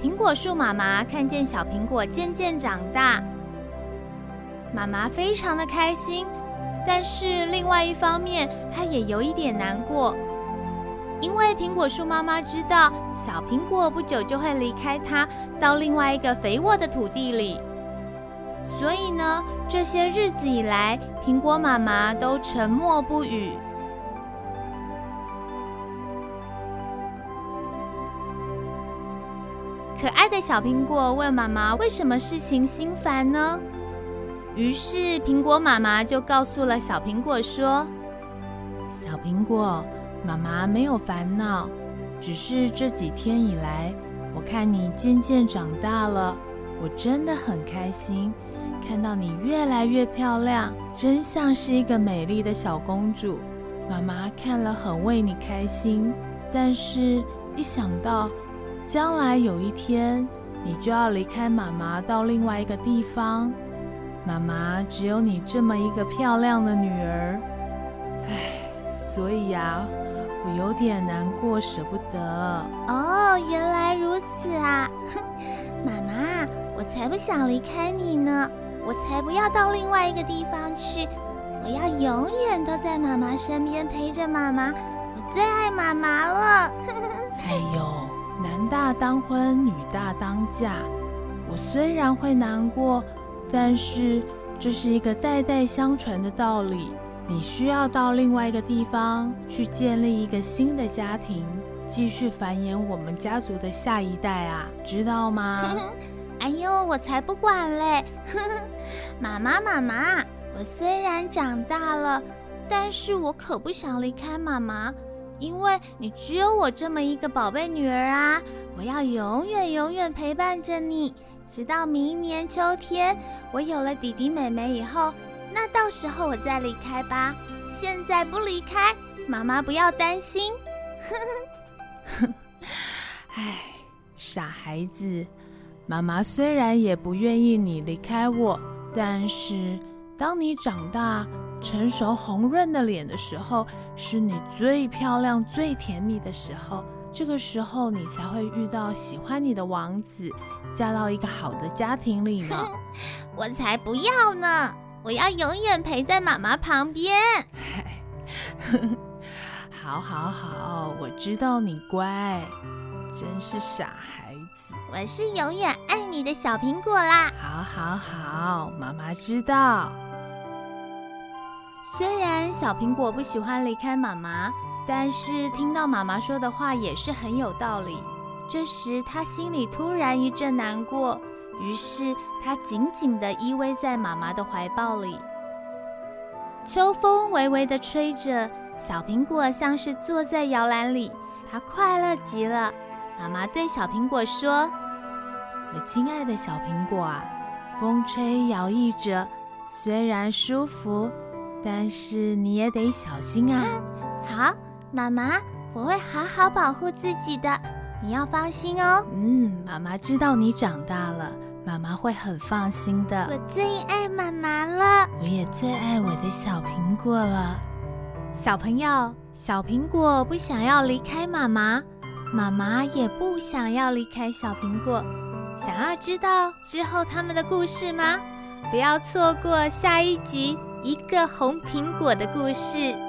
苹果树妈妈看见小苹果渐渐长大，妈妈非常的开心。但是另外一方面，她也有一点难过，因为苹果树妈妈知道小苹果不久就会离开它，到另外一个肥沃的土地里。所以呢，这些日子以来，苹果妈妈都沉默不语。可爱的小苹果问妈妈：“为什么事情心烦呢？”于是苹果妈妈就告诉了小苹果说：“小苹果，妈妈没有烦恼，只是这几天以来，我看你渐渐长大了，我真的很开心，看到你越来越漂亮，真像是一个美丽的小公主。妈妈看了很为你开心，但是一想到……”将来有一天，你就要离开妈妈到另外一个地方。妈妈只有你这么一个漂亮的女儿，唉，所以呀，我有点难过，舍不得。哦，原来如此啊！哼，妈妈，我才不想离开你呢，我才不要到另外一个地方去，我要永远都在妈妈身边陪着妈妈，我最爱妈妈了。男大当婚，女大当嫁。我虽然会难过，但是这是一个代代相传的道理。你需要到另外一个地方去建立一个新的家庭，继续繁衍我们家族的下一代啊，知道吗？哎呦，我才不管嘞！妈妈，妈妈，我虽然长大了，但是我可不想离开妈妈。因为你只有我这么一个宝贝女儿啊！我要永远永远陪伴着你，直到明年秋天我有了弟弟妹妹以后，那到时候我再离开吧。现在不离开，妈妈不要担心。呵呵，唉，傻孩子，妈妈虽然也不愿意你离开我，但是当你长大。成熟红润的脸的时候，是你最漂亮、最甜蜜的时候。这个时候，你才会遇到喜欢你的王子，嫁到一个好的家庭里呢。我才不要呢！我要永远陪在妈妈旁边。好好好，我知道你乖，真是傻孩子。我是永远爱你的小苹果啦。好好好，妈妈知道。虽然小苹果不喜欢离开妈妈，但是听到妈妈说的话也是很有道理。这时，他心里突然一阵难过，于是他紧紧地依偎在妈妈的怀抱里。秋风微微地吹着，小苹果像是坐在摇篮里，它快乐极了。妈妈对小苹果说：“我亲爱的小苹果啊，风吹摇曳着，虽然舒服。”但是你也得小心啊！好，妈妈，我会好好保护自己的，你要放心哦。嗯，妈妈知道你长大了，妈妈会很放心的。我最爱妈妈了，我也最爱我的小苹果了。小朋友，小苹果不想要离开妈妈，妈妈也不想要离开小苹果。想要知道之后他们的故事吗？不要错过下一集。一个红苹果的故事。